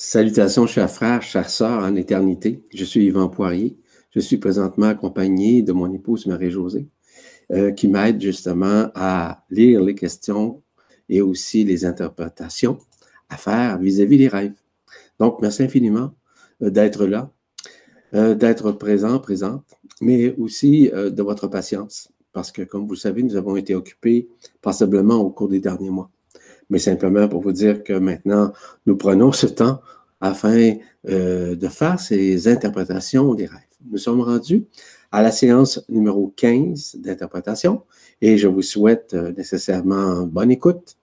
Salutations, chers frères, chers sœurs en éternité. Je suis Yvan Poirier. Je suis présentement accompagné de mon épouse Marie-Josée, euh, qui m'aide justement à lire les questions et aussi les interprétations à faire vis-à-vis des rêves. Donc, merci infiniment euh, d'être là, euh, d'être présent, présente, mais aussi de votre patience, parce que, comme vous le savez, nous avons été occupés passablement au cours des derniers mois mais simplement pour vous dire que maintenant, nous prenons ce temps afin euh, de faire ces interprétations des rêves. Nous sommes rendus à la séance numéro 15 d'interprétation et je vous souhaite euh, nécessairement bonne écoute.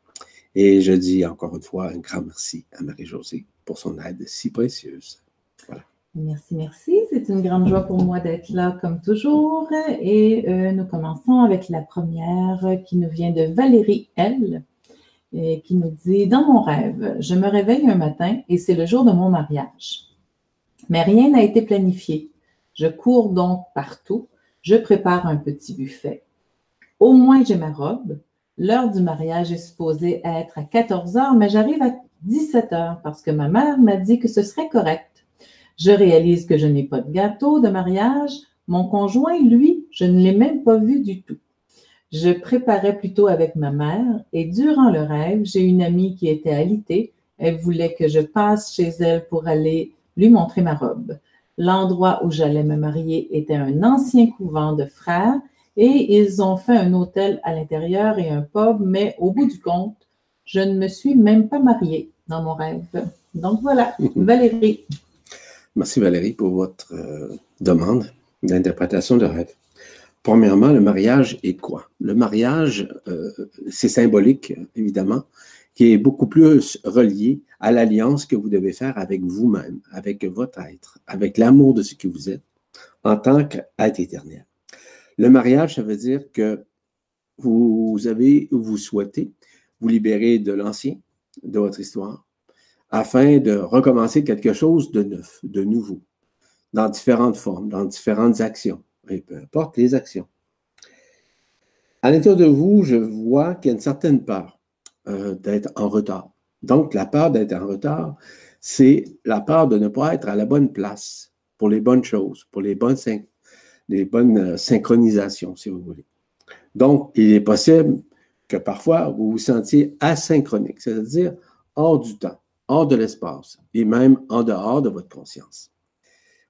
Et je dis encore une fois un grand merci à Marie-Josée pour son aide si précieuse. Voilà. Merci, merci. C'est une grande joie pour moi d'être là comme toujours. Et euh, nous commençons avec la première qui nous vient de Valérie L et qui nous dit Dans mon rêve, je me réveille un matin et c'est le jour de mon mariage. Mais rien n'a été planifié. Je cours donc partout. Je prépare un petit buffet. Au moins, j'ai ma robe. L'heure du mariage est supposée être à 14 heures, mais j'arrive à 17 heures parce que ma mère m'a dit que ce serait correct. Je réalise que je n'ai pas de gâteau de mariage. Mon conjoint, lui, je ne l'ai même pas vu du tout. Je préparais plutôt avec ma mère et durant le rêve, j'ai une amie qui était alitée. Elle voulait que je passe chez elle pour aller lui montrer ma robe. L'endroit où j'allais me marier était un ancien couvent de frères et ils ont fait un hôtel à l'intérieur et un pub, mais au bout du compte, je ne me suis même pas mariée dans mon rêve. Donc voilà, Valérie. Merci Valérie pour votre euh, demande d'interprétation de rêve. Premièrement, le mariage est quoi? Le mariage, euh, c'est symbolique, évidemment, qui est beaucoup plus relié à l'alliance que vous devez faire avec vous-même, avec votre être, avec l'amour de ce que vous êtes en tant qu'être éternel. Le mariage, ça veut dire que vous avez, vous souhaitez vous libérer de l'ancien, de votre histoire, afin de recommencer quelque chose de neuf, de nouveau, dans différentes formes, dans différentes actions et peu importe les actions. À l'intérieur de vous, je vois qu'il y a une certaine peur d'être en retard. Donc, la peur d'être en retard, c'est la peur de ne pas être à la bonne place pour les bonnes choses, pour les bonnes, les bonnes euh, synchronisations, si vous voulez. Donc, il est possible que parfois vous vous sentiez asynchronique, c'est-à-dire hors du temps, hors de l'espace et même en dehors de votre conscience.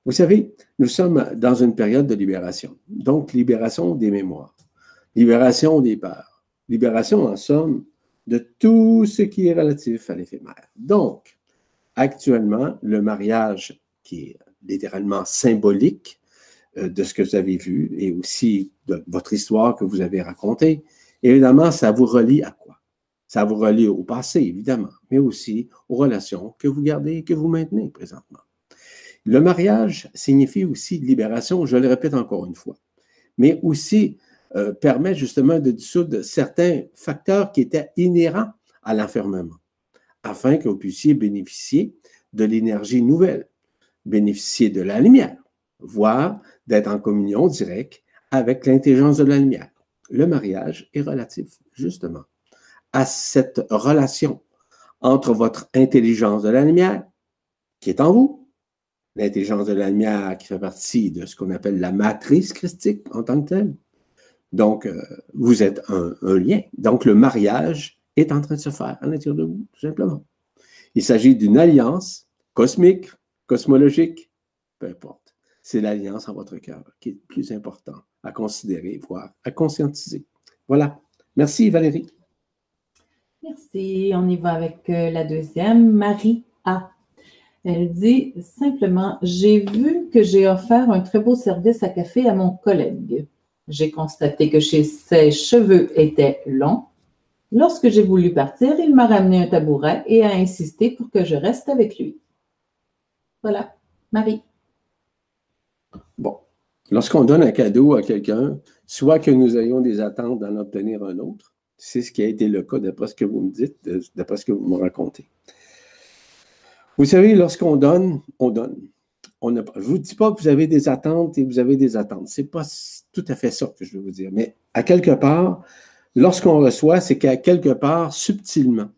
Vous savez, nous sommes dans une période de libération, donc libération des mémoires, libération des peurs, libération en somme de tout ce qui est relatif à l'éphémère. Donc, actuellement, le mariage qui est littéralement symbolique euh, de ce que vous avez vu et aussi de votre histoire que vous avez racontée, évidemment, ça vous relie à quoi? Ça vous relie au passé, évidemment, mais aussi aux relations que vous gardez et que vous maintenez présentement. Le mariage signifie aussi libération, je le répète encore une fois, mais aussi euh, permet justement de dissoudre certains facteurs qui étaient inhérents à l'enfermement, afin que vous puissiez bénéficier de l'énergie nouvelle, bénéficier de la lumière, voire d'être en communion directe avec l'intelligence de la lumière. Le mariage est relatif, justement, à cette relation entre votre intelligence de la lumière, qui est en vous, l'intelligence de la lumière qui fait partie de ce qu'on appelle la matrice christique en tant que telle. Donc, euh, vous êtes un, lien. Donc, le mariage est en train de se faire à l'intérieur de vous, tout simplement. Il s'agit d'une alliance cosmique, cosmologique, peu importe. C'est l'alliance en votre cœur qui est le plus important à considérer, voire à conscientiser. Voilà. Merci, Valérie. Merci. On y va avec euh, la deuxième, Marie A. Elle dit simplement J'ai vu que j'ai offert un très beau service à café à mon collègue. J'ai constaté que ses cheveux étaient longs. Lorsque j'ai voulu partir, il m'a ramené un tabouret et a insisté pour que je reste avec lui. Voilà, Marie. Bon, lorsqu'on donne un cadeau à quelqu'un, soit que nous ayons des attentes d'en obtenir un autre, c'est ce qui a été le cas d'après ce que vous me dites, d'après ce que vous me racontez. Vous savez, lorsqu'on donne, on donne. On je ne vous dis pas que vous avez des attentes et vous avez des attentes. Ce n'est pas tout à fait ça que je veux vous dire. Mais à quelque part, lorsqu'on reçoit, c'est qu'à quelque part, subtilement,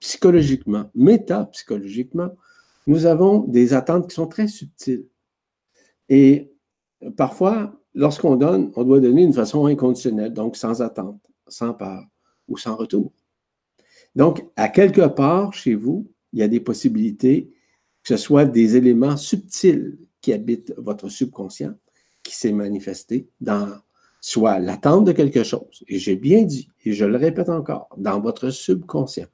psychologiquement, métapsychologiquement, nous avons des attentes qui sont très subtiles. Et parfois, lorsqu'on donne, on doit donner d'une façon inconditionnelle, donc sans attente, sans part ou sans retour. Donc, à quelque part chez vous, il y a des possibilités que ce soit des éléments subtils qui habitent votre subconscient, qui s'est manifesté dans soit l'attente de quelque chose, et j'ai bien dit, et je le répète encore, dans votre subconscient.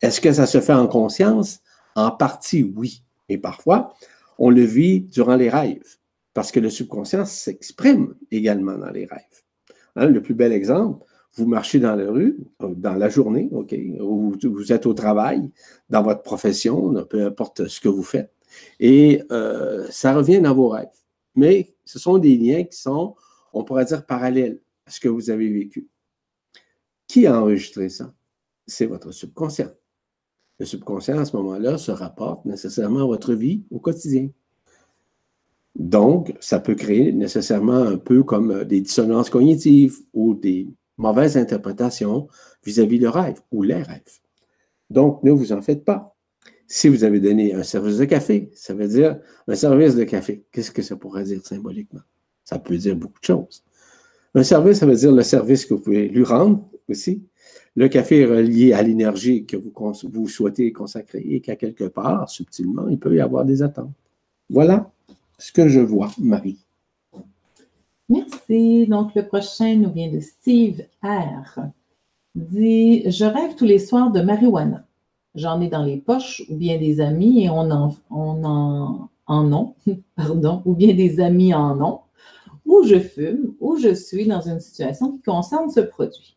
Est-ce que ça se fait en conscience? En partie, oui. Et parfois, on le vit durant les rêves, parce que le subconscient s'exprime également dans les rêves. Hein, le plus bel exemple, vous marchez dans la rue, euh, dans la journée, OK, ou vous êtes au travail, dans votre profession, peu importe ce que vous faites, et euh, ça revient dans vos rêves. Mais ce sont des liens qui sont, on pourrait dire, parallèles à ce que vous avez vécu. Qui a enregistré ça? C'est votre subconscient. Le subconscient, à ce moment-là, se rapporte nécessairement à votre vie au quotidien. Donc, ça peut créer nécessairement un peu comme des dissonances cognitives ou des mauvaises interprétations vis-à-vis de rêve ou les rêves. Donc, ne vous en faites pas. Si vous avez donné un service de café, ça veut dire un service de café. Qu'est-ce que ça pourrait dire symboliquement? Ça peut dire beaucoup de choses. Un service, ça veut dire le service que vous pouvez lui rendre aussi. Le café est relié à l'énergie que vous souhaitez consacrer et qu'à quelque part, subtilement, il peut y avoir des attentes. Voilà ce que je vois, Marie. Merci. Donc, le prochain nous vient de Steve R. Dit Je rêve tous les soirs de marijuana. J'en ai dans les poches ou bien des amis et on en, on en, ont, pardon, ou bien des amis en ont, ou je fume, ou je suis dans une situation qui concerne ce produit.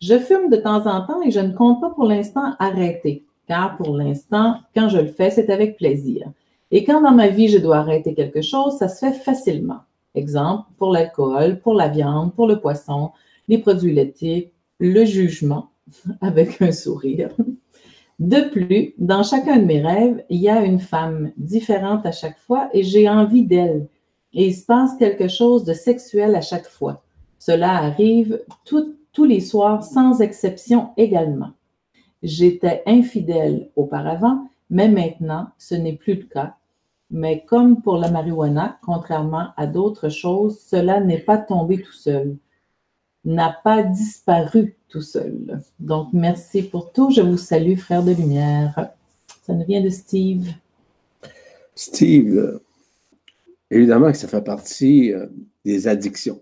Je fume de temps en temps et je ne compte pas pour l'instant arrêter, car pour l'instant, quand je le fais, c'est avec plaisir. Et quand dans ma vie, je dois arrêter quelque chose, ça se fait facilement. Exemple, pour l'alcool, pour la viande, pour le poisson, les produits laitiers, le jugement, avec un sourire. De plus, dans chacun de mes rêves, il y a une femme différente à chaque fois et j'ai envie d'elle. Et il se passe quelque chose de sexuel à chaque fois. Cela arrive tous les soirs, sans exception également. J'étais infidèle auparavant, mais maintenant, ce n'est plus le cas. Mais comme pour la marijuana, contrairement à d'autres choses, cela n'est pas tombé tout seul, n'a pas disparu tout seul. Donc, merci pour tout. Je vous salue, frère de lumière. Ça nous vient de Steve. Steve, évidemment que ça fait partie euh, des addictions.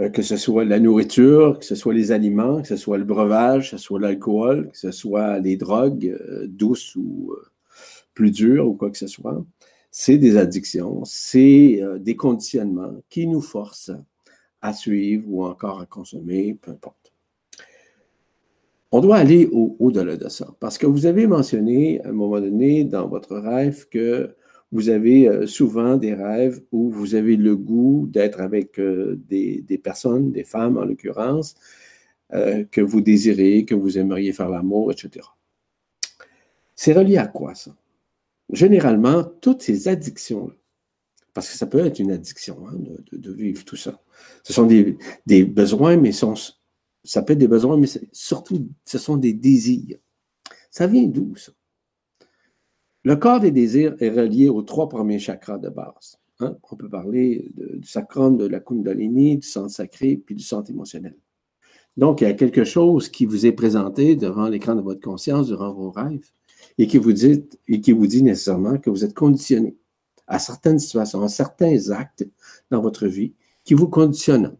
Euh, que ce soit la nourriture, que ce soit les aliments, que ce soit le breuvage, que ce soit l'alcool, que ce soit les drogues euh, douces ou plus dures ou quoi que ce soit, c'est des addictions, c'est des conditionnements qui nous forcent à suivre ou encore à consommer, peu importe. On doit aller au-delà de ça, parce que vous avez mentionné à un moment donné dans votre rêve que vous avez euh, souvent des rêves où vous avez le goût d'être avec euh, des, personnes, des femmes en l'occurrence, euh, que vous désirez, que vous aimeriez faire l'amour, etc. C'est relié à quoi ça? Généralement, toutes ces addictions-là, parce que ça peut être une addiction hein, de, vivre tout ça. Ce sont des, besoins, mais ça peut être des besoins, mais surtout, ce sont des désirs. Ça vient d'où ça? Le corps des désirs est relié aux trois premiers chakras de base. Hein. On peut parler du sacrum, de la kundalini, du centre sacré, puis du centre émotionnel. Donc, il y a quelque chose qui vous est présenté devant l'écran de votre conscience durant vos rêves et qui vous dit, et qui vous dit nécessairement que vous êtes conditionné à certaines situations, à certains actes dans votre vie qui vous conditionnent.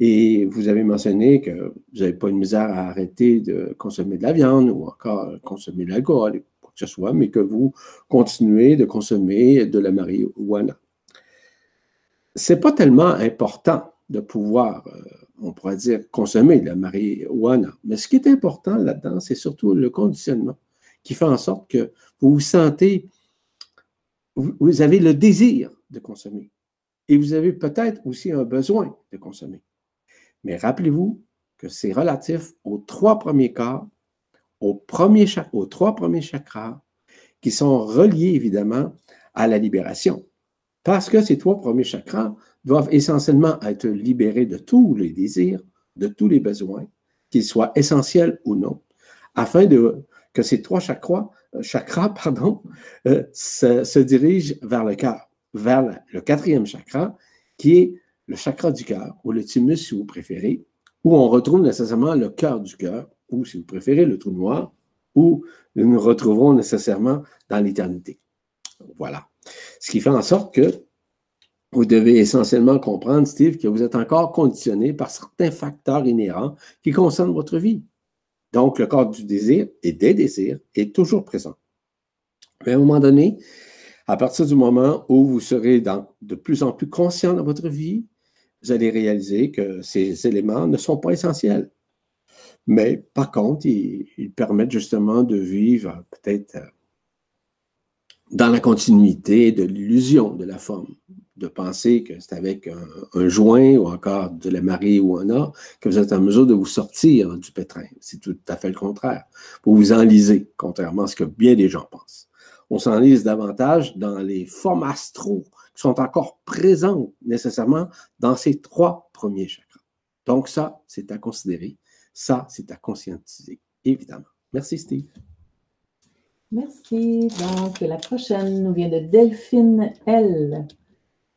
Et vous avez mentionné que vous n'avez pas une misère à arrêter de consommer de la viande ou encore consommer de l'alcool, ce soit, mais que vous continuez de consommer de la marijuana. Ce n'est pas tellement important de pouvoir, euh, on pourrait dire, consommer de la marijuana, mais ce qui est important là-dedans, c'est surtout le conditionnement qui fait en sorte que vous vous sentez, vous avez le désir de consommer et vous avez peut-être aussi un besoin de consommer. Mais rappelez-vous que c'est relatif aux trois premiers cas aux, aux trois premiers chakras qui sont reliés évidemment à la libération. Parce que ces trois premiers chakras doivent essentiellement être libérés de tous les désirs, de tous les besoins, qu'ils soient essentiels ou non, afin de, que ces trois chakras chakra, pardon, euh, se, dirige vers le cœur, vers le quatrième chakra, qui est le chakra du cœur, ou le thymus si vous préférez, où on retrouve nécessairement le cœur du cœur, ou si vous préférez, le trou noir, où nous nous retrouverons nécessairement dans l'éternité. Voilà. Ce qui fait en sorte que vous devez essentiellement comprendre, Steve, que vous êtes encore conditionné par certains facteurs inhérents qui concernent votre vie. Donc, le corps du désir et des désirs est toujours présent. Mais à un moment donné, à partir du moment où vous serez de plus en plus conscient dans votre vie, vous allez réaliser que ces éléments ne sont pas essentiels. Mais par contre, ils permettent justement de vivre peut-être euh, dans la continuité de l'illusion de la forme, de penser que c'est avec un, joint ou encore de la marie ou un or que vous êtes en mesure de vous sortir du pétrin. C'est tout à fait le contraire. Vous vous enlisez, contrairement à ce que bien des gens pensent. On s'enlise davantage dans les formes astro qui sont encore présentes nécessairement dans ces trois premiers chakras. Donc ça, c'est à considérer. Ça, c'est à conscientiser, évidemment. Merci, Steve. Merci. Donc, la prochaine nous vient de Delphine L.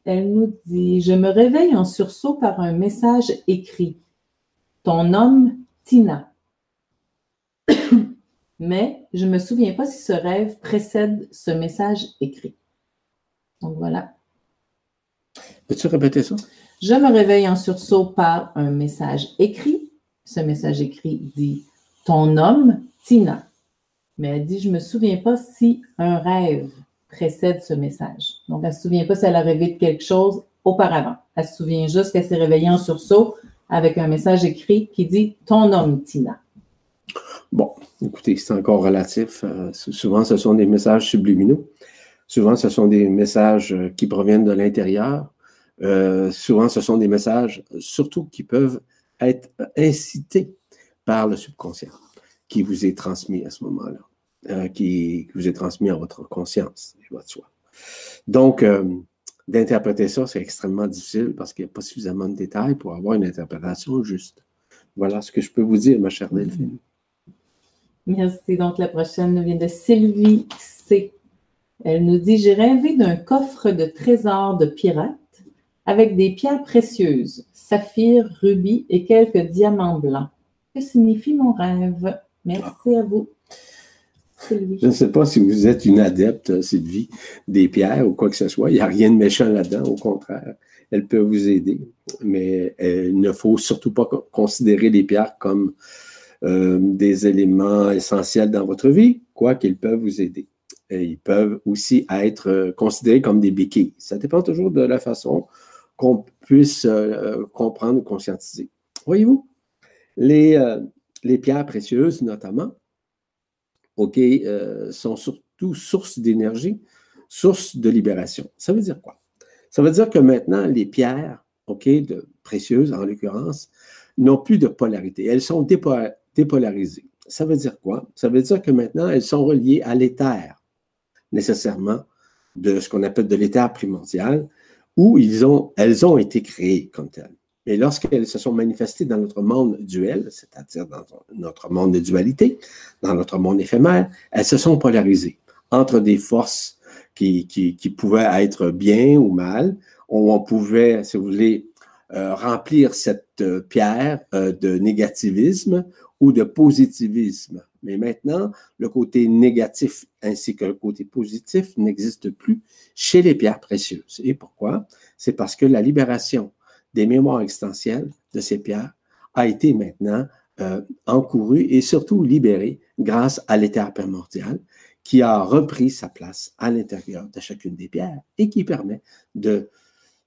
Elle nous dit Je me réveille en sursaut par un message écrit. Ton homme, Tina. Mais je ne me souviens pas si ce rêve précède ce message écrit. Donc voilà. Peux-tu répéter ça? Je me réveille en sursaut par un message écrit. Ce message écrit dit Ton homme, Tina. Mais elle dit Je ne me souviens pas si un rêve précède ce message. Donc, elle ne se souvient pas si elle a rêvé de quelque chose auparavant. Elle se souvient juste qu'elle s'est réveillée en sursaut avec un message écrit qui dit Ton homme, Tina. Bon, écoutez, c'est encore relatif. Euh, souvent, ce sont des messages subliminaux. Souvent, ce sont des messages euh, qui proviennent de l'intérieur. Euh, souvent, ce sont des messages, surtout, qui peuvent être incités par le subconscient qui vous est transmis à ce moment-là. Qui, vous est transmis à votre conscience et votre soi. Donc, euh, d'interpréter ça, c'est extrêmement difficile parce qu'il n'y a pas suffisamment de détails pour avoir une interprétation juste. Voilà ce que je peux vous dire, ma chère Delphine. Merci. Donc, la prochaine nous vient de Sylvie C. Elle nous dit J'ai rêvé d'un coffre de trésors de pirates avec des pierres précieuses, saphir, rubis et quelques diamants blancs. Que signifie mon rêve? Merci à vous. Je ne sais pas si vous êtes une adepte, Sylvie, des pierres ou quoi que ce soit. Il n'y a rien de méchant là-dedans, au contraire. Elle peut vous aider, mais il ne faut surtout pas considérer les pierres comme euh, des éléments essentiels dans votre vie, quoi qu'ils peuvent vous aider. Ils peuvent aussi être considérés comme des béquilles. Ça dépend toujours de la façon qu'on puisse euh, comprendre, conscientiser. Voyez-vous, euh, les pierres précieuses notamment, OK, euh, sont surtout source d'énergie, source de libération. Ça veut dire quoi? Ça veut dire que maintenant, les pierres, OK, de, précieuses en l'occurrence, n'ont plus de polarité. Elles sont dépolarisées. Ça veut dire quoi? Ça veut dire que maintenant, elles sont reliées à l'éther, nécessairement, de ce qu'on appelle de l'éther primordial, où ils ont, elles ont été créées comme telles. Mais lorsqu'elles se sont manifestées dans notre monde duel, c'est-à-dire dans notre monde de dualité, dans notre monde éphémère, elles se sont polarisées entre des forces qui, qui, pouvaient être bien ou mal, où on pouvait, si vous voulez, euh, remplir cette euh, pierre euh, de négativisme ou de positivisme. Mais maintenant, le côté négatif ainsi que le côté positif n'existe plus chez les pierres précieuses. Et pourquoi? C'est parce que la libération des mémoires existentielles de ces pierres a été maintenant euh, encourue et surtout libérée grâce à l'éther primordial qui a repris sa place à l'intérieur de chacune des pierres et qui permet de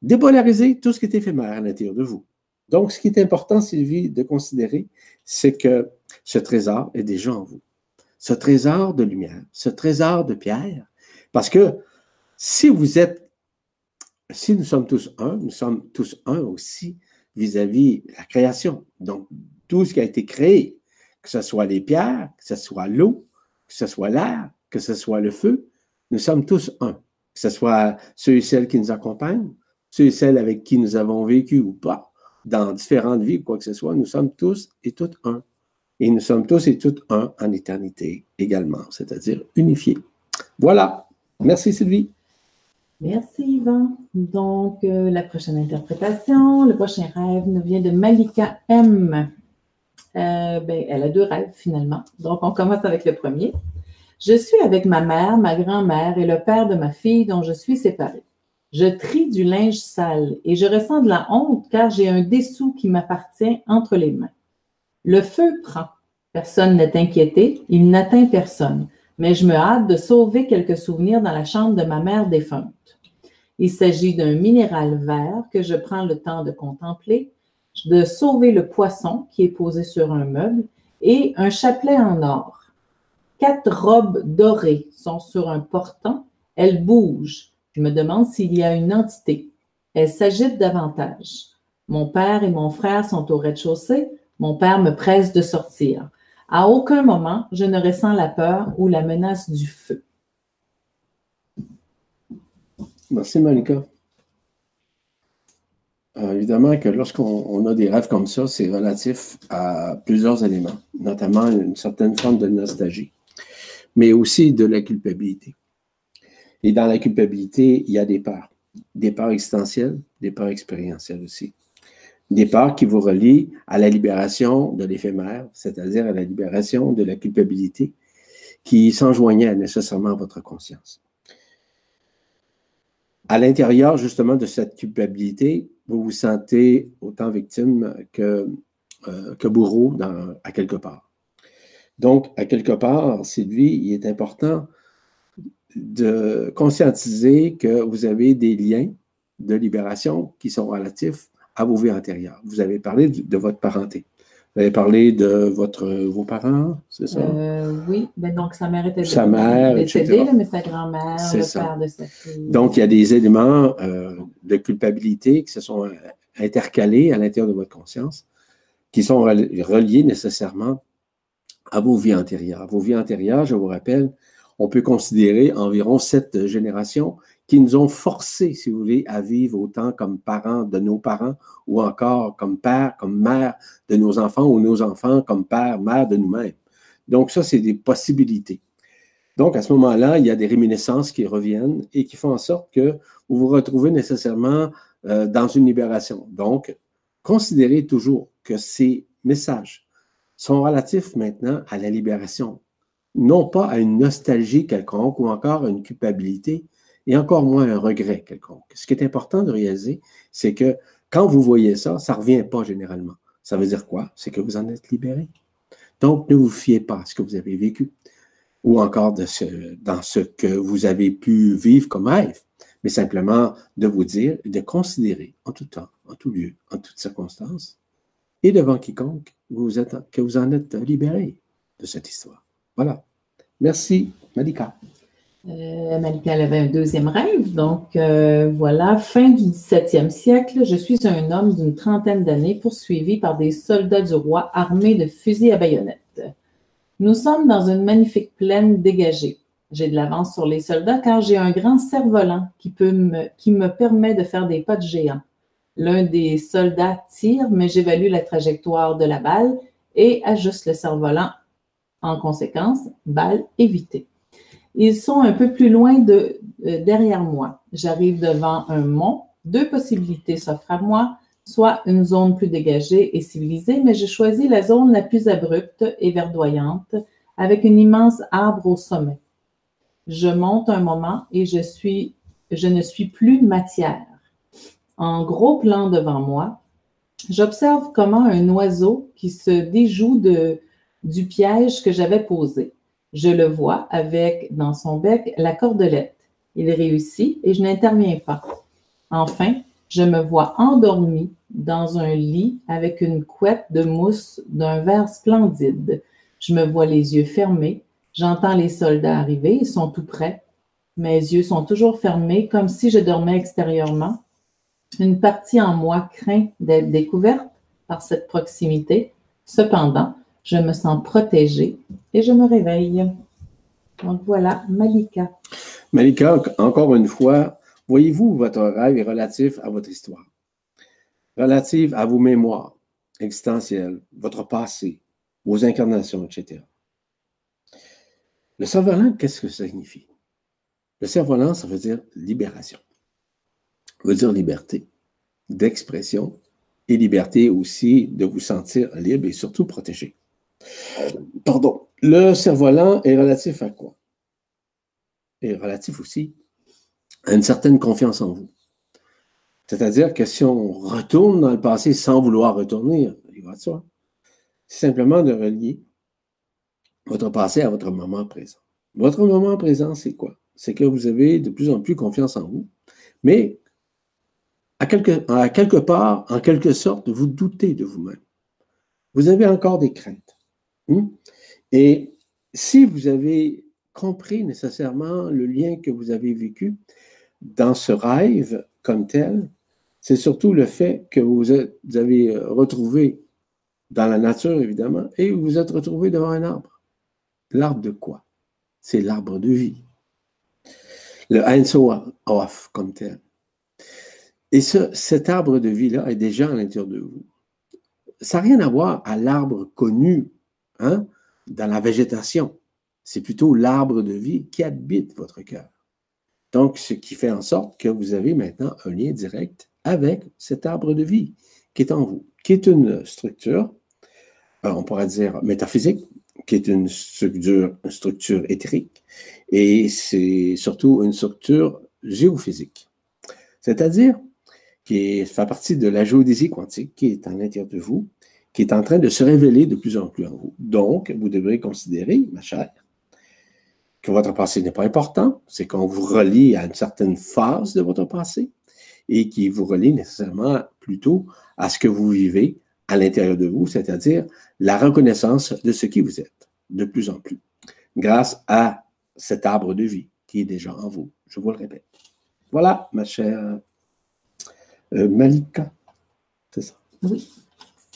dépolariser tout ce qui est éphémère à l'intérieur de vous. Donc, ce qui est important, Sylvie, de considérer, c'est que ce trésor est déjà en vous. Ce trésor de lumière, ce trésor de pierre, parce que si vous êtes si nous sommes tous un, nous sommes tous un aussi vis-à-vis la création. Donc, tout ce qui a été créé, que ce soit les pierres, que ce soit l'eau, que ce soit l'air, que ce soit le feu, nous sommes tous un. Que ce soit ceux et celles qui nous accompagnent, ceux et celles avec qui nous avons vécu ou pas, dans différentes vies, quoi que ce soit, nous sommes tous et toutes un. Et nous sommes tous et toutes un en éternité également, c'est-à-dire unifiés. Voilà. Merci Sylvie. Merci Yvan. Donc, euh, la prochaine interprétation, le prochain rêve nous vient de Malika M. Euh, ben, elle a deux rêves finalement. Donc, on commence avec le premier. Je suis avec ma mère, ma grand-mère et le père de ma fille dont je suis séparée. Je trie du linge sale et je ressens de la honte car j'ai un dessous qui m'appartient entre les mains. Le feu prend. Personne n'est inquiété, il n'atteint personne, mais je me hâte de sauver quelques souvenirs dans la chambre de ma mère défunte. Il s'agit d'un minéral vert que je prends le temps de contempler, de sauver le poisson qui est posé sur un meuble et un chapelet en or. Quatre robes dorées sont sur un portant. Elles bougent. Je me demande s'il y a une entité. Elles s'agitent davantage. Mon père et mon frère sont au rez-de-chaussée. Mon père me presse de sortir. À aucun moment, je ne ressens la peur ou la menace du feu. Merci, Malika. Euh, évidemment que lorsqu'on a des rêves comme ça, c'est relatif à plusieurs éléments, notamment une certaine forme de nostalgie, mais aussi de la culpabilité. Et dans la culpabilité, il y a des peurs, des peurs existentielles, des peurs expérientielles aussi. Peurs qui vous relient à la libération de l'éphémère, c'est-à-dire à la libération de la culpabilité qui s'enjoignait nécessairement à votre conscience à l'intérieur justement de cette culpabilité, vous vous sentez autant victime que, euh, que bourreau à quelque part. Donc, à quelque part, Sylvie, il est important de conscientiser que vous avez des liens de libération qui sont relatifs à vos vies antérieures. Vous avez parlé de votre parenté. Vous avez parlé de votre, vos parents, c'est ça? Euh, oui, ben donc sa mère était sa mère, décédée, mais sa grand-mère, le père de sa fille. Donc, il y a des éléments euh, de culpabilité qui se sont euh, intercalés à l'intérieur de votre conscience, qui sont reliés nécessairement à vos vies antérieures. Vos vies antérieures, je vous rappelle, on peut considérer environ sept générations qui nous ont forcés, si vous voulez, à vivre autant comme parents de nos parents ou encore comme père, comme mère de nos enfants ou nos enfants comme père, mère de nous-mêmes. Donc ça, c'est des possibilités. Donc à ce moment-là, il y a des réminiscences qui reviennent et qui font en sorte que vous vous retrouvez nécessairement euh, dans une libération. Donc, considérez toujours que ces messages sont relatifs maintenant à la libération, non pas à une nostalgie quelconque ou encore à une culpabilité, et encore moins un regret quelconque. Ce qui est important de réaliser, c'est que quand vous voyez ça, ça ne revient pas généralement. Ça veut dire quoi? C'est que vous en êtes libéré. Donc, ne vous fiez pas à ce que vous avez vécu ou encore dans ce que vous avez pu vivre comme rêve, mais simplement de vous dire de considérer en tout temps, en tout lieu, en toutes circonstances, et devant quiconque que vous en êtes libéré de cette histoire. Voilà. Merci, Malika. Euh, Malika avait un deuxième rêve. Donc, euh, voilà, fin du 17e siècle, je suis un homme d'une trentaine d'années poursuivi par des soldats du roi armés de fusils à baïonnettes. Nous sommes dans une magnifique plaine dégagée. J'ai de l'avance sur les soldats car j'ai un grand cerf-volant qui, qui me permet de faire des pas de géant. L'un des soldats tire, mais j'évalue la trajectoire de la balle et ajuste le cerf-volant. En conséquence, balle évitée. Ils sont un peu plus loin de euh, derrière moi. J'arrive devant un mont. Deux possibilités s'offrent à moi, soit une zone plus dégagée et civilisée, mais je choisis la zone la plus abrupte et verdoyante, avec un immense arbre au sommet. Je monte un moment et je suis, je ne suis plus matière. En gros plan devant moi, j'observe comment un oiseau qui se déjoue de, du piège que j'avais posé. Je le vois avec dans son bec la cordelette. Il réussit et je n'interviens pas. Enfin, je me vois endormi dans un lit avec une couette de mousse d'un vert splendide. Je me vois les yeux fermés. J'entends les soldats arriver. Ils sont tout près. Mes yeux sont toujours fermés comme si je dormais extérieurement. Une partie en moi craint d'être découverte par cette proximité. Cependant, je me sens protégée et je me réveille. Donc voilà, Malika. Malika, encore une fois, voyez-vous, votre rêve est relatif à votre histoire, relatif à vos mémoires existentielles, votre passé, vos incarnations, etc. Le cerf-volant, qu'est-ce que ça signifie? Le cerf-volant, ça veut dire libération. Ça veut dire liberté d'expression et liberté aussi de vous sentir libre et surtout protégé. Pardon. Le cerf-volant est relatif à quoi? Est relatif aussi à une certaine confiance en vous. C'est-à-dire que si on retourne dans le passé sans vouloir retourner, il va de soi, c'est simplement de relier votre passé à votre moment présent. Votre moment présent, c'est quoi? C'est que vous avez de plus en plus confiance en vous, mais à quelque, à quelque part, en quelque sorte, vous doutez de vous-même. Vous avez encore des craintes. Hmm? Et si vous avez compris nécessairement le lien que vous avez vécu dans ce rêve comme tel, c'est surtout le fait que vous, vous avez retrouvé dans la nature, évidemment, et vous vous êtes retrouvé devant un arbre. L'arbre de quoi? C'est l'arbre de vie. Le Einsoaf comme tel. Et ce, cet arbre de vie-là est déjà à l'intérieur de vous. Ça n'a rien à voir à l'arbre connu hein, dans la végétation. C'est plutôt l'arbre de vie qui habite votre cœur. Donc, ce qui fait en sorte que vous avez maintenant un lien direct avec cet arbre de vie qui est en vous, qui est une structure, euh, on pourrait dire métaphysique, qui est une structure, éthérique, et c'est surtout une structure géophysique. C'est-à-dire qui fait partie de la géodésie quantique qui est en l'intérieur de vous, qui est en train de se révéler de plus en plus en vous. Donc, vous devrez considérer, ma chère, que votre passé n'est pas important, c'est qu'on vous relie à une certaine phase de votre passé et qui vous relie nécessairement plutôt à ce que vous vivez à l'intérieur de vous, c'est-à-dire la reconnaissance de ce qui vous êtes de plus en plus, grâce à cet arbre de vie qui est déjà en vous. Je vous le répète. Voilà, ma chère euh, Malika. C'est ça? Oui,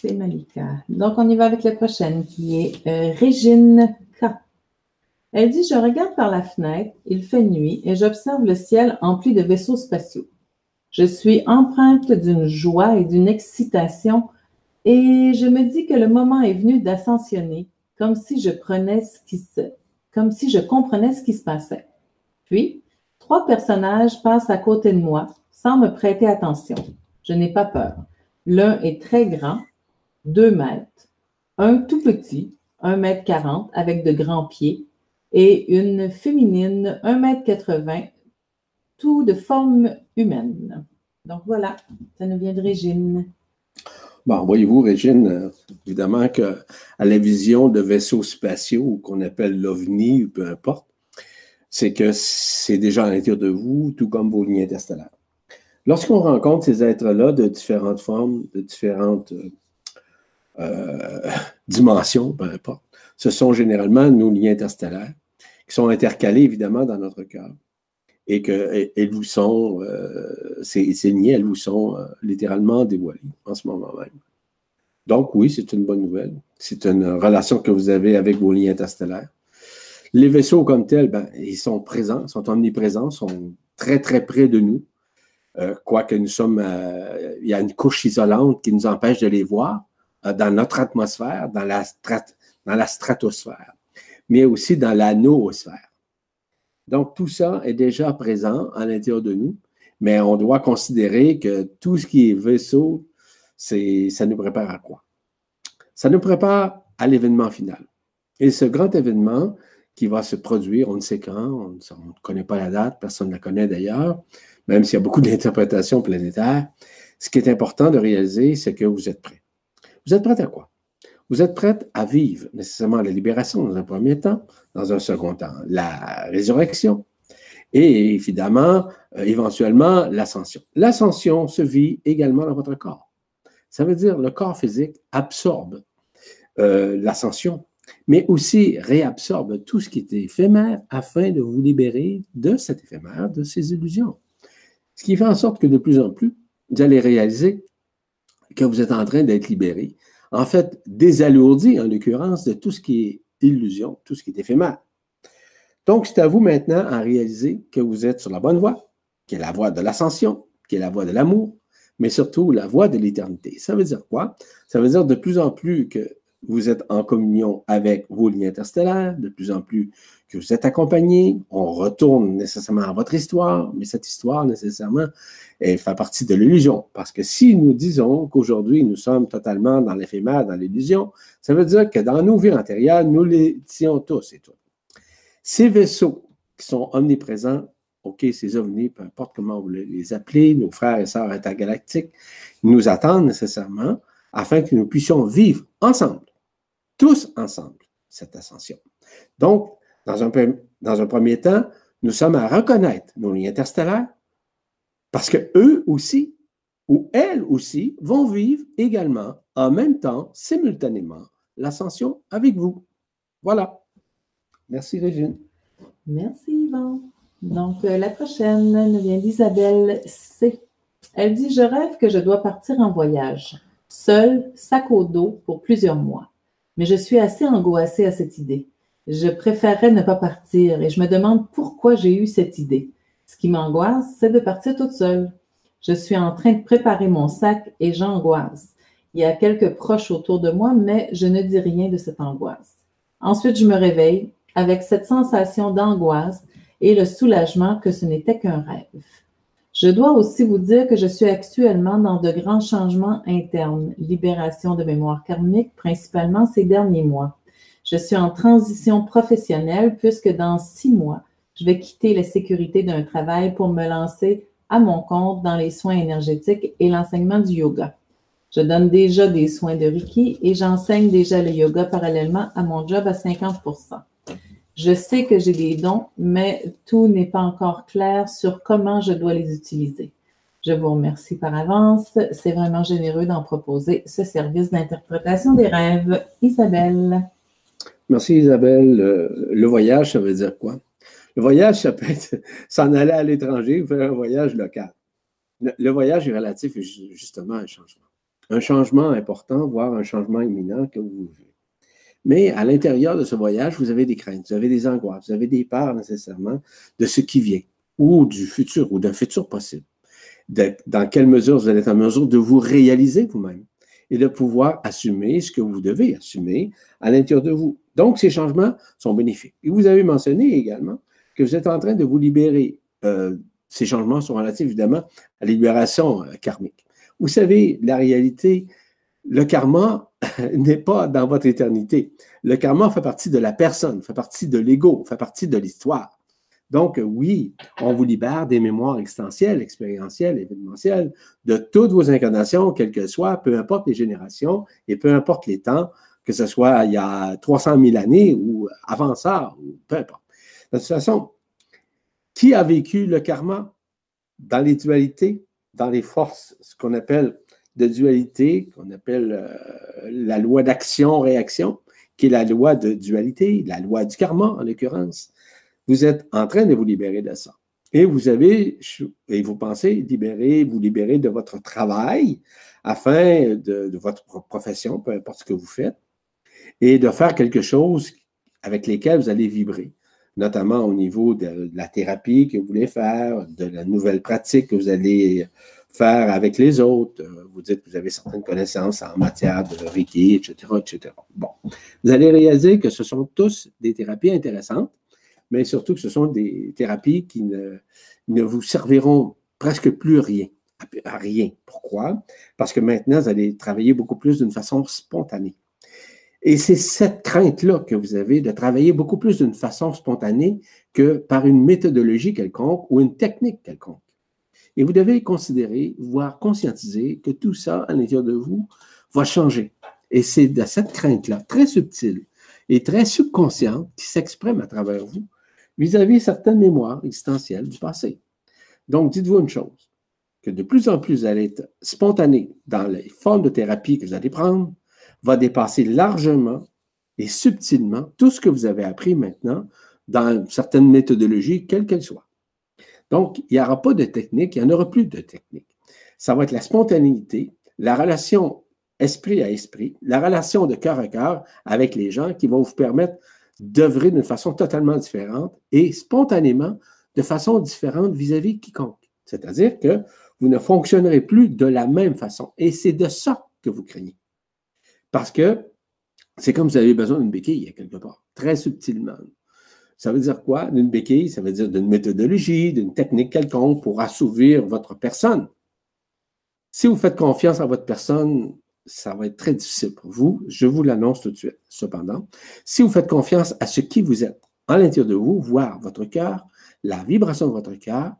c'est Malika. Donc, on y va avec la prochaine qui est euh, Régine K. Elle dit Je regarde par la fenêtre, il fait nuit et j'observe le ciel empli de vaisseaux spatiaux. Je suis empreinte d'une joie et d'une excitation et je me dis que le moment est venu d'ascensionner comme si je prenais ce qui se, comme si je comprenais ce qui se passait. Puis, trois personnages passent à côté de moi sans me prêter attention. Je n'ai pas peur. L'un est très grand, deux mètres, un tout petit, un mètre quarante, avec de grands pieds, et une féminine, un mètre quatre-vingts, tout de forme humaine. Donc voilà, ça nous vient de Régine. Bon, voyez-vous, Régine, euh, évidemment qu'à la vision de vaisseaux spatiaux qu'on appelle l'OVNI, peu importe, c'est que c'est déjà à l'intérieur de vous, tout comme vos lignes interstellaires. Lorsqu'on rencontre ces êtres-là de différentes formes, de différentes euh, euh, dimensions, peu importe, ce sont généralement nos liens interstellaires qui sont intercalés évidemment dans notre cœur et qu'elles vous sont, euh, ces, liens, elles vous sont littéralement dévoilés en ce moment même. Donc oui, c'est une bonne nouvelle. C'est une relation que vous avez avec vos liens interstellaires. Les vaisseaux comme tels, ben, ils sont présents, sont omniprésents, sont très très près de nous. Euh, quoique nous sommes, euh, il y a une couche isolante qui nous empêche de les voir euh, dans notre atmosphère, dans la, dans la stratosphère, mais aussi dans la noosphère. Donc, tout ça est déjà présent à l'intérieur de nous, mais on doit considérer que tout ce qui est vaisseau, ça nous prépare à quoi? Ça nous prépare à l'événement final. Et ce grand événement qui va se produire, on ne sait quand, on ne connaît pas la date, personne ne la connaît d'ailleurs, même s'il y a beaucoup d'interprétations planétaires, ce qui est important de réaliser, c'est que vous êtes prêt. Vous êtes prêt à quoi? Vous êtes prêt à vivre nécessairement la libération dans un premier temps, dans un second temps, la résurrection et évidemment, euh, éventuellement, l'ascension. L'ascension se vit également dans votre corps. Ça veut dire le corps physique absorbe euh, l'ascension, mais aussi réabsorbe tout ce qui est éphémère afin de vous libérer de cet éphémère, de ces illusions. Ce qui fait en sorte que de plus en plus, vous allez réaliser que vous êtes en train d'être libéré, en fait, désalourdi, en l'occurrence, de tout ce qui est illusion, tout ce qui est éphémère. Donc, c'est à vous maintenant à réaliser que vous êtes sur la bonne voie, qui est la voie de l'ascension, qui est la voie de l'amour, mais surtout la voie de l'éternité. Ça veut dire quoi? Ça veut dire de plus en plus que vous êtes en communion avec vos lignes interstellaires, de plus en plus que vous êtes accompagné. On retourne nécessairement à votre histoire, mais cette histoire, nécessairement, elle fait partie de l'illusion. Parce que si nous disons qu'aujourd'hui, nous sommes totalement dans l'éphémère, dans l'illusion, ça veut dire que dans nos vies antérieures, nous les étions tous et toutes. Ces vaisseaux qui sont omniprésents, OK, ces ovnis, peu importe comment vous les appelez, nos frères et sœurs intergalactiques, nous attendent nécessairement afin que nous puissions vivre ensemble, tous ensemble, cette ascension. Donc, dans un, premier temps, nous sommes à reconnaître nos lignes interstellaires parce que eux aussi, ou elles aussi, vont vivre également, en même temps, simultanément, l'ascension avec vous. Voilà. Merci, Régine. Merci, Yvan. Donc, euh, la prochaine nous vient d'Isabelle C. Elle dit Je rêve que je dois partir en voyage. Seul, sac au dos pour plusieurs mois. Mais je suis assez angoissée à cette idée. Je préférerais ne pas partir et je me demande pourquoi j'ai eu cette idée. Ce qui m'angoisse, c'est de partir toute seule. Je suis en train de préparer mon sac et j'angoisse. Il y a quelques proches autour de moi, mais je ne dis rien de cette angoisse. Ensuite, je me réveille avec cette sensation d'angoisse et le soulagement que ce n'était qu'un rêve. Je dois aussi vous dire que je suis actuellement dans de grands changements internes, libération de mémoire karmique, principalement ces derniers mois. Je suis en transition professionnelle puisque dans six mois, je vais quitter la sécurité d'un travail pour me lancer à mon compte dans les soins énergétiques et l'enseignement du yoga. Je donne déjà des soins de Reiki et j'enseigne déjà le yoga parallèlement à mon job à 50 je sais que j'ai des dons, mais tout n'est pas encore clair sur comment je dois les utiliser. Je vous remercie par avance. C'est vraiment généreux d'en proposer ce service d'interprétation des rêves. Isabelle. Merci Isabelle. Le, voyage, ça veut dire quoi? Le voyage, ça peut être s'en aller à l'étranger ou faire un voyage local. Le, voyage est relatif justement à un changement. Un changement important, voire un changement imminent que vous. Mais à l'intérieur de ce voyage, vous avez des craintes, vous avez des angoisses, vous avez des peurs nécessairement de ce qui vient ou du futur ou d'un futur possible. dans quelle mesure vous allez être en mesure de vous réaliser vous-même et de pouvoir assumer ce que vous devez assumer à l'intérieur de vous. Donc, ces changements sont bénéfiques. Et vous avez mentionné également que vous êtes en train de vous libérer. Euh, ces changements sont relatifs évidemment à la libération euh, karmique. Vous savez, la réalité, le karma n'est pas dans votre éternité. Le karma fait partie de la personne, fait partie de l'ego, fait partie de l'histoire. Donc, oui, on vous libère des mémoires existentielles, expérientielles, événementielles, de toutes vos incarnations, quelles qu'elles soient, peu importe les générations et peu importe les temps, que ce soit il y a 300 000 années ou avant ça, ou peu importe. De toute façon, qui a vécu le karma dans les dualités, dans les forces, ce qu'on appelle de dualité qu'on appelle euh, la loi d'action-réaction, qui est la loi de dualité, la loi du karma en l'occurrence. Vous êtes en train de vous libérer de ça. Et vous avez, et vous pensez libérer, vous libérer de votre travail afin de, de votre profession, peu importe ce que vous faites, et de faire quelque chose avec lesquels vous allez vibrer, notamment au niveau de la thérapie que vous voulez faire, de la nouvelle pratique que vous allez faire avec les autres. Euh, vous dites que vous avez certaines connaissances en matière de Reiki, etc., etc. Bon, vous allez réaliser que ce sont tous des thérapies intéressantes, mais surtout que ce sont des thérapies qui ne, ne vous serviront presque plus rien, à rien. Pourquoi? Parce que maintenant, vous allez travailler beaucoup plus d'une façon spontanée. Et c'est cette crainte-là que vous avez de travailler beaucoup plus d'une façon spontanée que par une méthodologie quelconque ou une technique quelconque. Et vous devez considérer, voire conscientiser que tout ça à l'intérieur de vous va changer. Et c'est de cette crainte-là, très subtile et très subconsciente, qui s'exprime à travers vous vis-à-vis certaines mémoires existentielles du passé. Donc, dites-vous une chose, que de plus en plus vous allez être spontané dans les formes de thérapie que vous allez prendre, va dépasser largement et subtilement tout ce que vous avez appris maintenant dans certaines méthodologies, quelles qu'elles soient. Donc, il n'y aura pas de technique, il n'y en aura plus de technique. Ça va être la spontanéité, la relation esprit à esprit, la relation de cœur à cœur avec les gens qui vont vous permettre d'œuvrer d'une façon totalement différente et spontanément de façon différente vis-à-vis de quiconque. C'est-à-dire que vous ne fonctionnerez plus de la même façon. Et c'est de ça que vous craignez. Parce que c'est comme si vous avez besoin d'une béquille, quelque part, très subtilement. Ça veut dire quoi, d'une béquille? Ça veut dire d'une méthodologie, d'une technique quelconque pour assouvir votre personne. Si vous faites confiance à votre personne, ça va être très difficile pour vous. Je vous l'annonce tout de suite. Cependant, si vous faites confiance à ce qui vous êtes, en l'intérieur de vous, voir votre cœur, la vibration de votre cœur,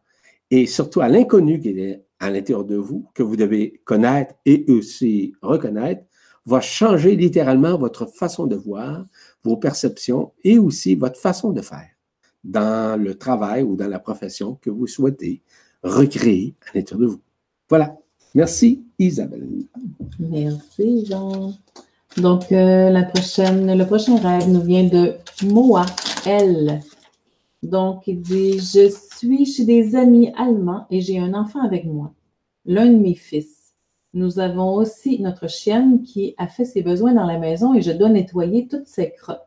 et surtout à l'inconnu qui est à l'intérieur de vous, que vous devez connaître et aussi reconnaître, va changer littéralement votre façon de voir, vos perceptions et aussi votre façon de faire dans le travail ou dans la profession que vous souhaitez recréer à l'intérieur de vous. Voilà. Merci, Isabelle. Merci, Jean. Donc, euh, la prochaine, le prochain rêve nous vient de Moa, elle. Donc, il dit Je suis chez des amis allemands et j'ai un enfant avec moi, l'un de mes fils. Nous avons aussi notre chienne qui a fait ses besoins dans la maison et je dois nettoyer toutes ses crottes.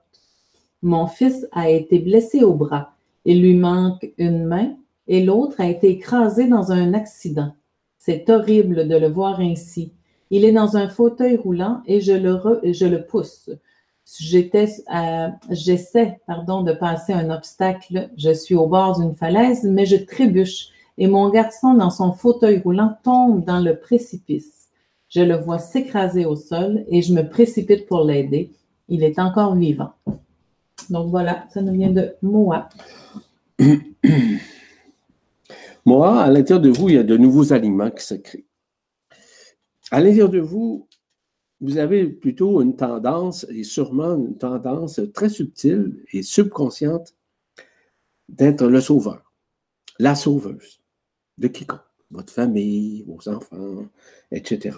Mon fils a été blessé au bras. Il lui manque une main et l'autre a été écrasé dans un accident. C'est horrible de le voir ainsi. Il est dans un fauteuil roulant et je le, je le pousse. J'étais, j'essaie, pardon, de passer un obstacle. Je suis au bord d'une falaise, mais je trébuche et mon garçon, dans son fauteuil roulant, tombe dans le précipice. Je le vois s'écraser au sol et je me précipite pour l'aider. Il est encore vivant. Donc voilà, ça nous vient de Moa. Moa, à l'intérieur de vous, il y a de nouveaux aliments qui se créent. À l'intérieur de vous, vous avez plutôt une tendance, et sûrement une tendance très subtile et subconsciente, d'être le sauveur, la sauveuse de quiconque, votre famille, vos enfants, etc.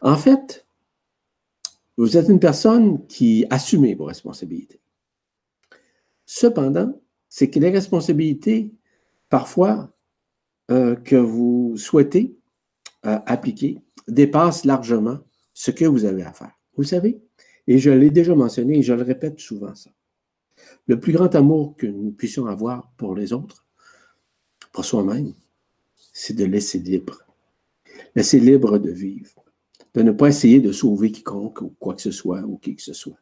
En fait, vous êtes une personne qui assume vos responsabilités. Cependant, c'est que les responsabilités, parfois, euh, que vous souhaitez euh, appliquer, dépassent largement ce que vous avez à faire. Vous savez, et je l'ai déjà mentionné et je le répète souvent ça, le plus grand amour que nous puissions avoir pour les autres, pour soi-même, c'est de laisser libre. Laisser libre de vivre. De ne pas essayer de sauver quiconque ou quoi que ce soit ou qui que ce soit.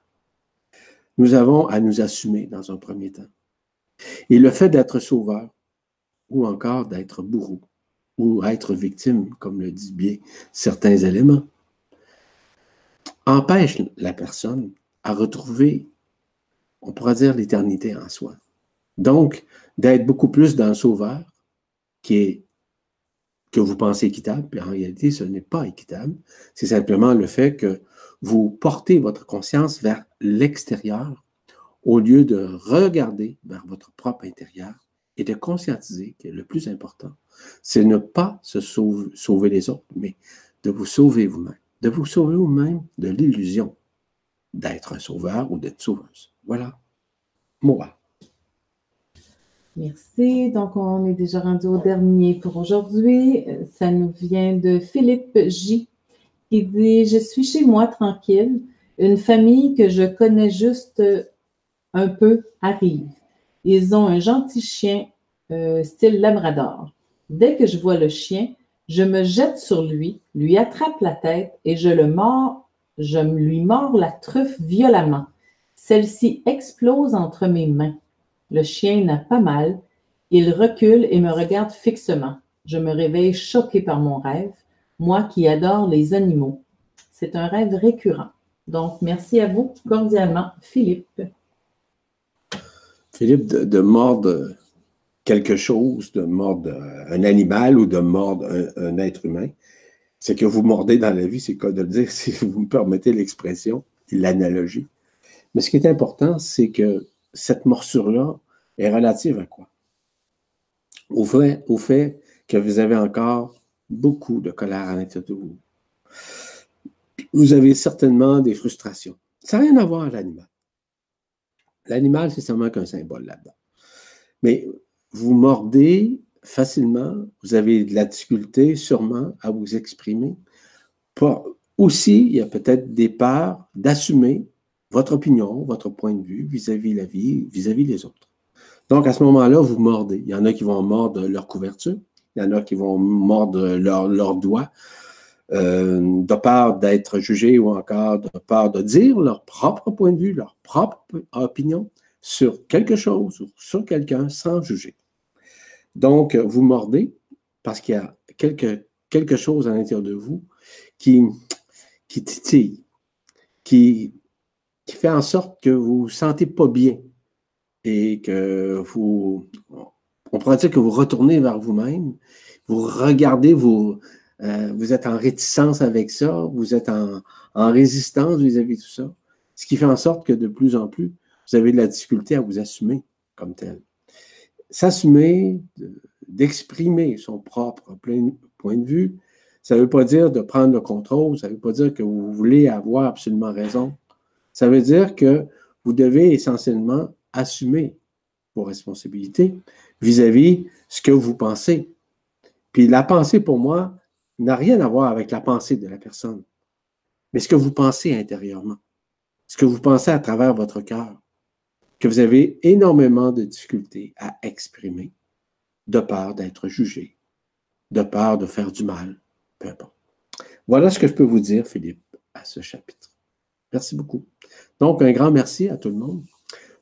Nous avons à nous assumer dans un premier temps. Et le fait d'être sauveur ou encore d'être bourreau ou être victime, comme le disent bien certains éléments, empêche la personne à retrouver, on pourrait dire, l'éternité en soi. Donc, d'être beaucoup plus le sauveur qui est que vous pensez équitable, puis en réalité, ce n'est pas équitable. C'est simplement le fait que vous portez votre conscience vers l'extérieur au lieu de regarder vers votre propre intérieur et de conscientiser que le plus important, c'est ne pas se sauver, les autres, mais de vous sauver vous-même. De vous sauver vous-même de l'illusion d'être un sauveur ou d'être sauveuse. Voilà. Moi. Merci. Donc, on est déjà rendu au dernier pour aujourd'hui. Ça nous vient de Philippe J. qui dit Je suis chez moi tranquille. Une famille que je connais juste un peu arrive. Ils ont un gentil chien euh, style labrador. Dès que je vois le chien, je me jette sur lui, lui attrape la tête et je le mords, je lui mords la truffe violemment. Celle-ci explose entre mes mains. Le chien n'a pas mal. Il recule et me regarde fixement. Je me réveille choqué par mon rêve, moi qui adore les animaux. C'est un rêve récurrent. Donc, merci à vous cordialement, Philippe. Philippe, de, mordre quelque chose, de mordre un animal ou de mordre un, être humain, c'est que vous mordez dans la vie, c'est quoi de le dire, si vous me permettez l'expression, l'analogie. Mais ce qui est important, c'est que cette morsure-là est relative à quoi? Au fait, fait que vous avez encore beaucoup de colère à l'intérieur de vous. Vous avez certainement des frustrations. Ça n'a rien à voir avec l'animal. L'animal, c'est seulement qu'un symbole là-dedans. Mais vous mordez facilement, vous avez de la difficulté sûrement à vous exprimer. aussi, il y a peut-être des parts d'assumer votre opinion, votre point de vue vis-à-vis la vie, vis-à-vis les autres. Donc, à ce moment-là, vous mordez. Il y en a qui vont mordre leur couverture, il y en a qui vont mordre leurs leur doigts, euh, de peur d'être jugés ou encore de peur de dire leur propre point de vue, leur propre opinion sur quelque chose ou sur quelqu'un sans juger. Donc, vous mordez parce qu'il y a quelque, quelque chose à l'intérieur de vous qui, qui titille, qui, qui fait en sorte que vous ne vous sentez pas bien et que vous, on pourrait dire que vous retournez vers vous-même, vous regardez, euh, vous êtes en réticence avec ça, vous êtes en, résistance vis-à-vis de tout ça, ce qui fait en sorte que de plus en plus, vous avez de la difficulté à vous assumer comme tel. S'assumer, d'exprimer son propre point de vue, ça ne veut pas dire de prendre le contrôle, ça ne veut pas dire que vous voulez avoir absolument raison. Ça veut dire que vous devez essentiellement assumer vos responsabilités vis-à-vis ce que vous pensez. Puis la pensée, pour moi, n'a rien à voir avec la pensée de la personne, mais ce que vous pensez intérieurement, ce que vous pensez à travers votre cœur, que vous avez énormément de difficultés à exprimer, de peur d'être jugé, de peur de faire du mal, peu importe. Voilà ce que je peux vous dire, Philippe, à ce chapitre. Merci beaucoup. Donc, un grand merci à tout le monde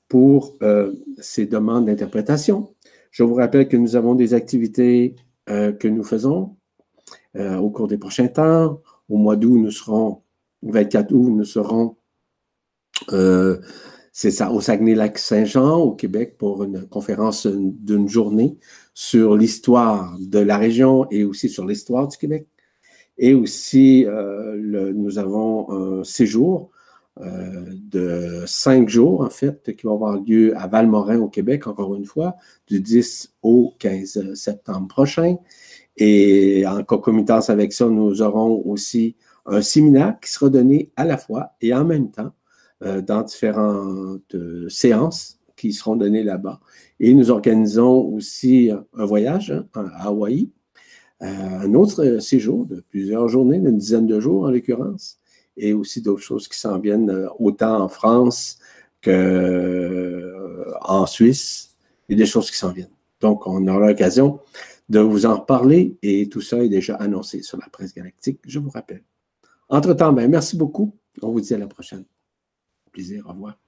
pour euh, ces demandes d'interprétation. Je vous rappelle que nous avons des activités euh, que nous faisons euh, au cours des prochains temps. Au mois d'août, nous serons, 24 août, nous serons, c'est ça, au Saguenay-Lac-Saint-Jean, au Québec, pour une conférence d'une journée sur l'histoire de la région et aussi sur l'histoire du Québec. Et aussi, nous avons un séjour de cinq jours, en fait, qui va avoir lieu à Valmorin, au Québec, encore une fois, du 10 au 15 septembre prochain. Et en concomitance avec ça, nous aurons aussi un séminaire qui sera donné à la fois et en même temps euh, dans différentes euh, séances qui seront données là-bas. Et nous organisons aussi un voyage hein, à Hawaï, euh, un autre séjour de plusieurs journées, d'une dizaine de jours en l'occurrence, et aussi d'autres choses qui s'en viennent autant en France qu'en Suisse, et des choses qui s'en viennent. Donc, on aura l'occasion de vous en parler et tout ça est déjà annoncé sur la presse galactique, je vous rappelle. Entre-temps, ben, merci beaucoup. On vous dit à la prochaine. Plaisir, au revoir.